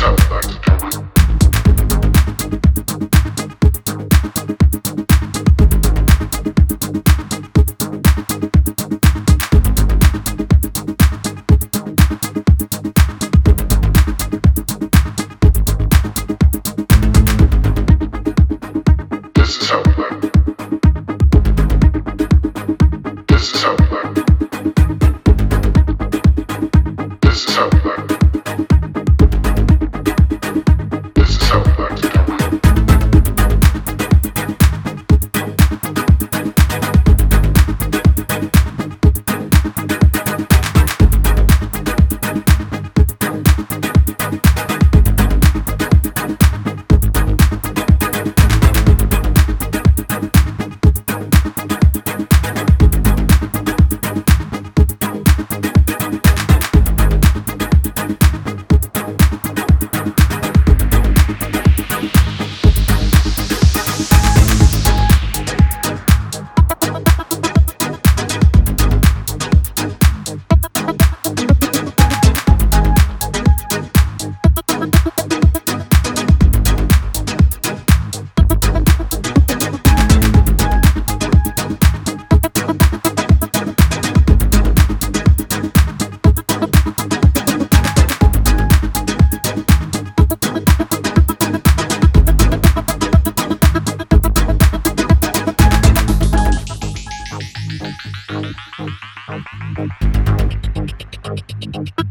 sound like Thank.